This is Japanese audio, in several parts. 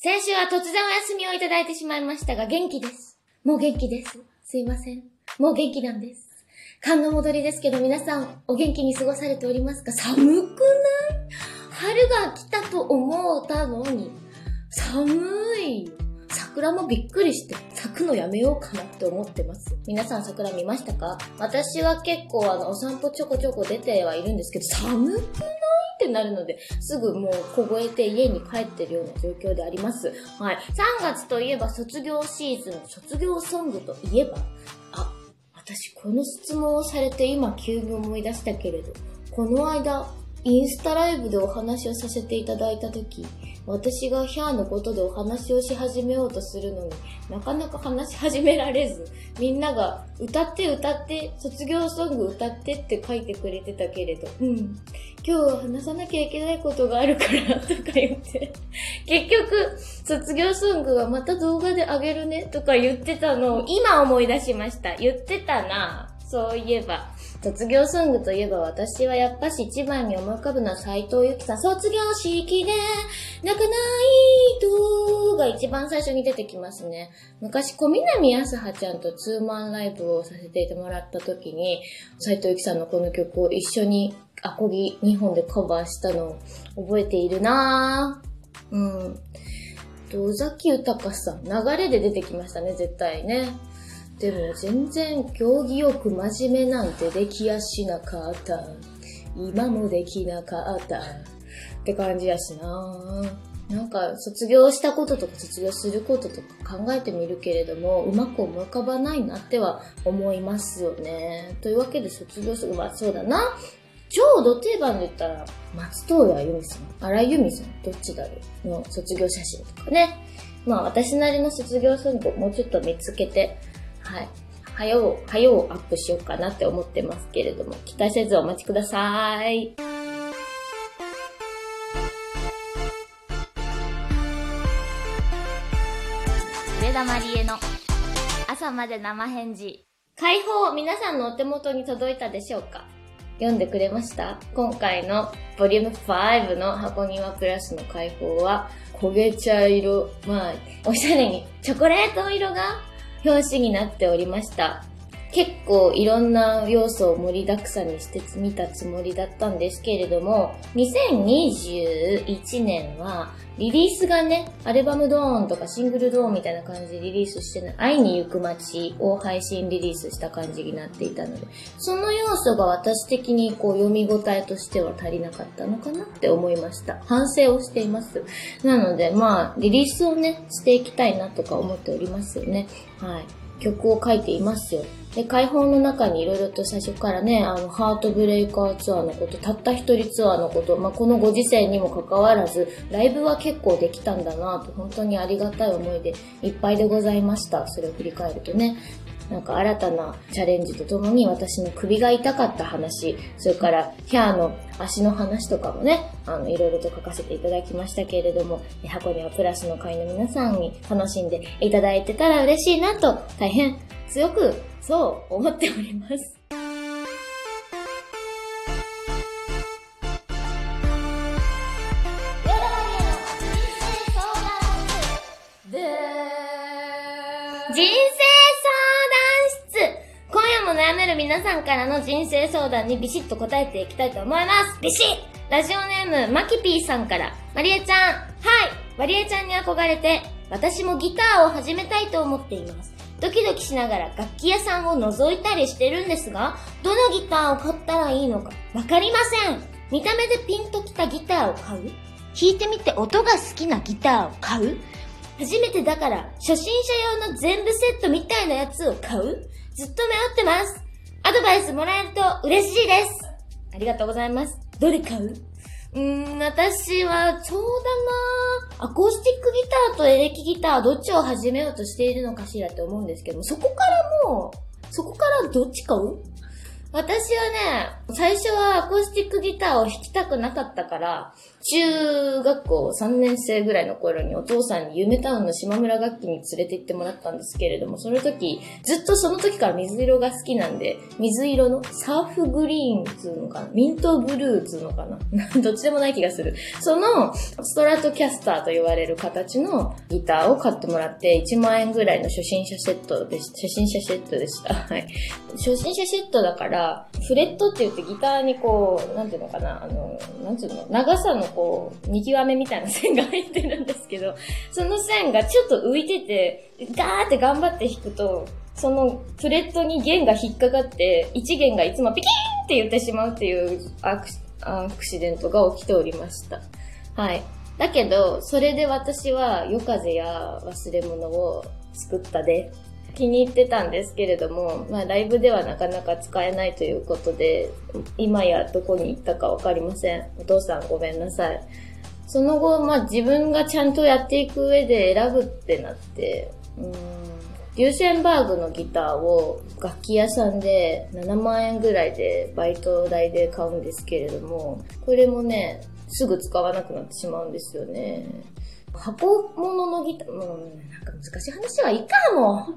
先週は突然お休みをいただいてしまいましたが、元気です。もう元気です。すいません。もう元気なんです。寒の戻りですけど、皆さん、お元気に過ごされておりますか？寒くない？春が来たと思ったのに、寒い。桜もびっくりして、咲くのやめようかなって思ってます。皆さん桜見ましたか？私は結構あの、お散歩ちょこちょこ出てはいるんですけど、寒くない？ってなるので、すぐもう凍えて家に帰ってるような状況であります。はい。3月といえば卒業シーズン、卒業ソングといえば、あ、私この質問をされて今急に思い出したけれど、この間、インスタライブでお話をさせていただいたとき、私がヒャーのことでお話をし始めようとするのになかなか話し始められず、みんなが歌って歌って、卒業ソング歌ってって書いてくれてたけれど、うん、今日は話さなきゃいけないことがあるからとか言って、結局、卒業ソングはまた動画であげるねとか言ってたのを今思い出しました。言ってたなそういえば。卒業ソングといえば私はやっぱし一番に思い浮かぶのは斎藤由貴さん。卒業式で泣かないとが一番最初に出てきますね。昔小南康葉ちゃんとツーマンライブをさせてもらった時に斎藤由貴さんのこの曲を一緒にアコギ2本でカバーしたのを覚えているなぁ。うん。と、尾崎豊さん、流れで出てきましたね、絶対ね。でも全然競技よく真面目なんてできやしなかった。今もできなかった。って感じやしななんか卒業したこととか卒業することとか考えてみるけれども、うまく思い浮かばないなっては思いますよね。というわけで卒業する、まあそうだな。超ド定番で言ったら、松任谷由実さん、荒井由実さん、どっちだろうの卒業写真とかね。まあ私なりの卒業ソングをもうちょっと見つけて、はい。はよう、はようアップしようかなって思ってますけれども、期待せずお待ちください。上田まりえの朝まで生返事。解放、皆さんのお手元に届いたでしょうか？読んでくれました？今回のボリューム5の箱庭プラスの解放は、焦げ茶色、まあ、おしゃれにチョコレート色が表紙になっておりました。結構いろんな要素を盛りだくさんにしてみたつもりだったんですけれども、2021年はリリースがね、アルバムドーンとかシングルドーンみたいな感じでリリースしてない、会いに行く街を配信リリースした感じになっていたので、その要素が私的にこう読み応えとしては足りなかったのかなって思いました。反省をしています。なのでまあ、リリースをね、していきたいなとか思っておりますよね。はい。曲を書いていますよ。で、解放の中にいろいろと最初からね、あの、ハートブレイカーツアーのこと、たった一人ツアーのこと、まあ、このご時世にもかかわらず、ライブは結構できたんだなと、本当にありがたい思いでいっぱいでございました。それを振り返るとね。なんか新たなチャレンジとともに私の首が痛かった話、それからヒャーの足の話とかもね、あの、いろいろと書かせていただきましたけれども、箱にはプラスの会の皆さんに楽しんでいただいてたら嬉しいなと、大変強くそう思っております。人生悩める皆さんからの人生相談にビシッと答えていきたいと思います。ビシッ！ラジオネーム、マキピーさんから、マリエちゃん、はい。マリエちゃんに憧れて、私もギターを始めたいと思っています。ドキドキしながら楽器屋さんを覗いたりしてるんですが、どのギターを買ったらいいのかわかりません。見た目でピンときたギターを買う？弾いてみて音が好きなギターを買う？初めてだから、初心者用の全部セットみたいなやつを買う？ずっと迷ってます。アドバイスもらえると嬉しいです。ありがとうございます。どれ買う？うーん、私は、そうだなアコースティックギターとエレキギターどっちを始めようとしているのかしらって思うんですけども、そこからもう、そこからどっち買う？私はね、最初はアコースティックギターを弾きたくなかったから、中学校3年生ぐらいの頃にお父さんに夢タウンの島村楽器に連れて行ってもらったんですけれども、その時、ずっとその時から水色が好きなんで、水色のサーフグリーンつうのかなミントブルーつうのかな どっちでもない気がする。そのストラトキャスターと言われる形のギターを買ってもらって、1万円ぐらいの初心者セットで初心者セットでした。はい。初心者セットだから、フレットって言ってギターにこう、なんていうのかな、あの、なんていうの、長さのこう、見極めみたいな線が入ってるんですけど、その線がちょっと浮いてて、ガーって頑張って弾くと、そのフレットに弦が引っかかって、一弦がいつもピキーンって言ってしまうっていうアクアクシデントが起きておりました。はい。だけど、それで私は夜風や忘れ物を作ったで、気に入ってたんですけれども、まあライブではなかなか使えないということで、今やどこに行ったかわかりません。お父さんごめんなさい。その後、まあ自分がちゃんとやっていく上で選ぶってなって、うーん、デューセンバーグのギターを楽器屋さんで7万円ぐらいでバイト代で買うんですけれども、これもね、すぐ使わなくなってしまうんですよね。箱物のギター、もうなんか難しい話はいいかも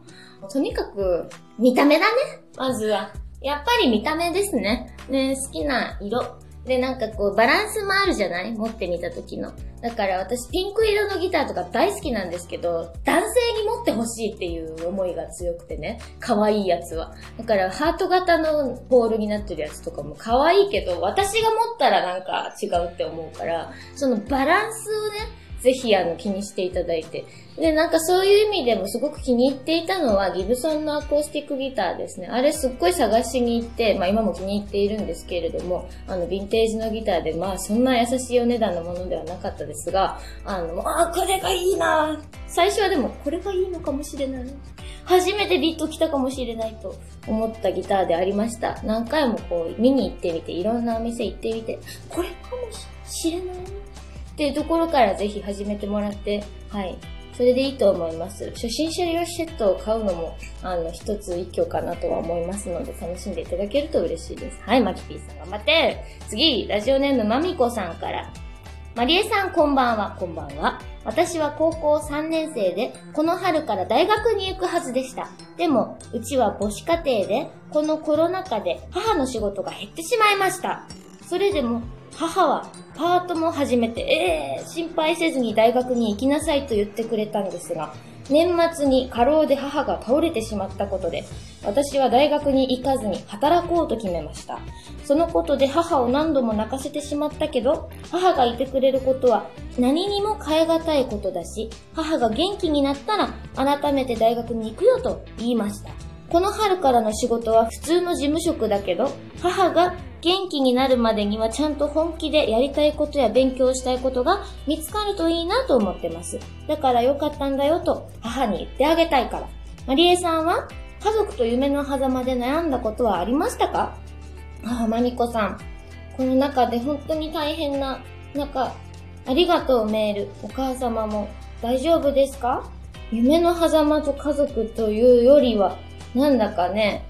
う。とにかく、見た目だね。まずは。やっぱり見た目ですね。ね、好きな色。で、なんかこう、バランスもあるじゃない？持ってみた時の。だから私、ピンク色のギターとか大好きなんですけど、男性に持ってほしいっていう思いが強くてね。可愛いやつは。だから、ハート型のボールになってるやつとかも可愛いけど、私が持ったらなんか違うって思うから、そのバランスをね、ぜひあの気にしていただいて。で、なんかそういう意味でもすごく気に入っていたのはギブソンのアコースティックギターですね。あれすっごい探しに行って、まあ今も気に入っているんですけれども、あのヴィンテージのギターでまあそんな優しいお値段のものではなかったですが、あの、あこれがいいな最初はでもこれがいいのかもしれない。初めてビット来たかもしれないと思ったギターでありました。何回もこう見に行ってみて、いろんなお店行ってみて、これかもしれないっていうところからぜひ始めてもらって、はい。それでいいと思います。初心者用セットを買うのも、あの、一つ一挙かなとは思いますので、楽しんでいただけると嬉しいです。はい、マキピーさん頑張って次、ラジオネームまみこさんから。マリエさんこんばんは、こんばんは。私は高校3年生で、この春から大学に行くはずでした。でも、うちは母子家庭で、このコロナ禍で母の仕事が減ってしまいました。それでも、母はパートも始めて、ええー、心配せずに大学に行きなさいと言ってくれたんですが、年末に過労で母が倒れてしまったことで、私は大学に行かずに働こうと決めました。そのことで母を何度も泣かせてしまったけど、母がいてくれることは何にも変え難いことだし、母が元気になったら改めて大学に行くよと言いました。この春からの仕事は普通の事務職だけど、母が元気になるまでにはちゃんと本気でやりたいことや勉強したいことが見つかるといいなと思ってます。だからよかったんだよと母に言ってあげたいから。マリエさんは家族と夢の狭間で悩んだことはありましたか？ああ、マニコさん。この中で本当に大変な中、ありがとうメール。お母様も大丈夫ですか？夢の狭間と家族というよりは、なんだかね、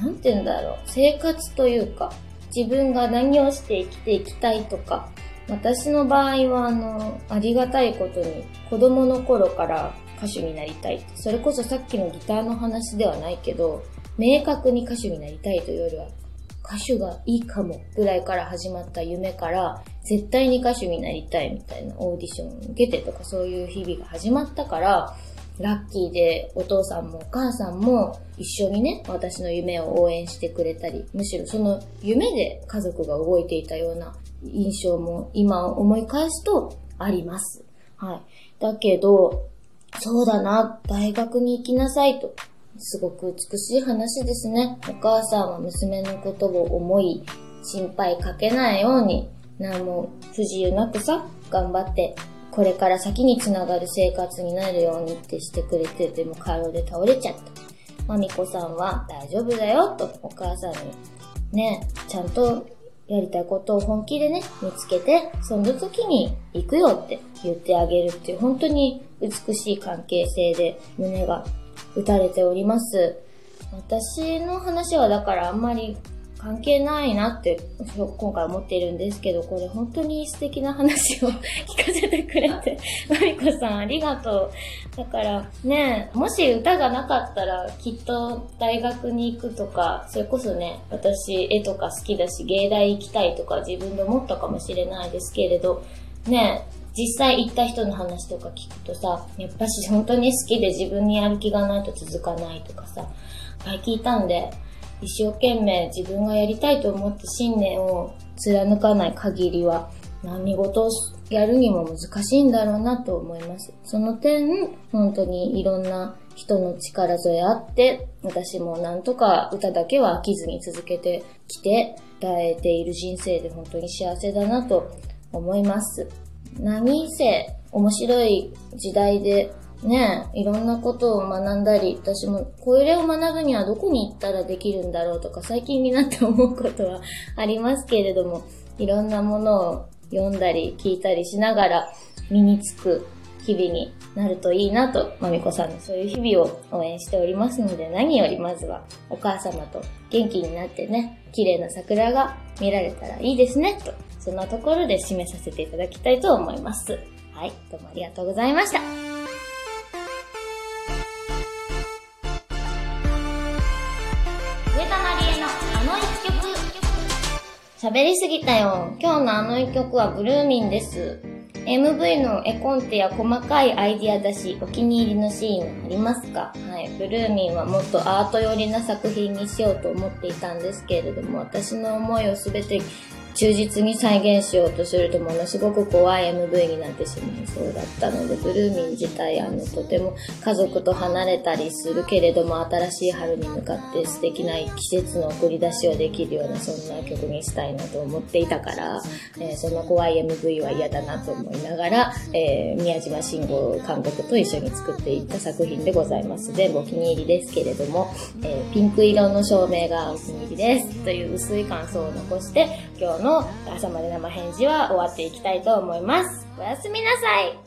なんて言うんだろう。生活というか、自分が何をして生きていきたいとか、私の場合は、あの、ありがたいことに、子供の頃から歌手になりたい。それこそさっきのギターの話ではないけど、明確に歌手になりたいというよりは、歌手がいいかもぐらいから始まった夢から、絶対に歌手になりたいみたいなオーディションを受けてとかそういう日々が始まったから、ラッキーでお父さんもお母さんも一緒にね、私の夢を応援してくれたり、むしろその夢で家族が動いていたような印象も今思い返すとあります。はい。だけど、そうだな、大学に行きなさいと。すごく美しい話ですね。お母さんは娘のことを思い、心配かけないように、何も不自由なくさ、頑張ってこれから先につながる生活になるようにってしてくれてても過労で倒れちゃった。まみこさんは大丈夫だよとお母さんにね、ちゃんとやりたいことを本気でね、見つけて、その時に行くよって言ってあげるっていう本当に美しい関係性で胸が打たれております。私の話はだからあんまり関係ないなって今回思っているんですけど、これ本当に素敵な話を 聞かせてくれて、マリコさんありがとう。だからね、もし歌がなかったらきっと大学に行くとか、それこそね、私絵とか好きだし芸大行きたいとか自分で思ったかもしれないですけれど、ね、実際行った人の話とか聞くとさ、やっぱし本当に好きで自分にやる気がないと続かないとかさ、いっぱい聞いたんで、一生懸命自分がやりたいと思って信念を貫かない限りは何事をやるにも難しいんだろうなと思います。その点、本当にいろんな人の力添えあって、私もなんとか歌だけは飽きずに続けてきて、耐えている人生で本当に幸せだなと思います。何せ面白い時代でね、いろんなことを学んだり、私もこれを学ぶにはどこに行ったらできるんだろうとか最近になって思うことはありますけれども、いろんなものを読んだり聞いたりしながら身につく日々になるといいなと、まみこさんのそういう日々を応援しておりますので、何よりまずはお母様と元気になってね、綺麗な桜が見られたらいいですね、と、そんなところで締めさせていただきたいと思います。はい、どうもありがとうございました。喋りすぎたよ。今日のあの一曲はブルーミンです。MV の絵コンテや細かいアイディアだし、お気に入りのシーンありますか？はい。ブルーミンはもっとアート寄りな作品にしようと思っていたんですけれども、私の思いをすべて忠実に再現しようとするとものすごく怖い MV になってしまいそうだったので、ブルーミン自体、あの、とても家族と離れたりするけれども、新しい春に向かって素敵な季節の送り出しをできるような、そんな曲にしたいなと思っていたから、えー、そんな怖い MV は嫌だなと思いながら、えー、宮島慎吾監督と一緒に作っていった作品でございます。全部お気に入りですけれども、えー、ピンク色の照明がお気に入りです。という薄い感想を残して、今日の朝まで生返事は終わっていきたいと思います。おやすみなさい。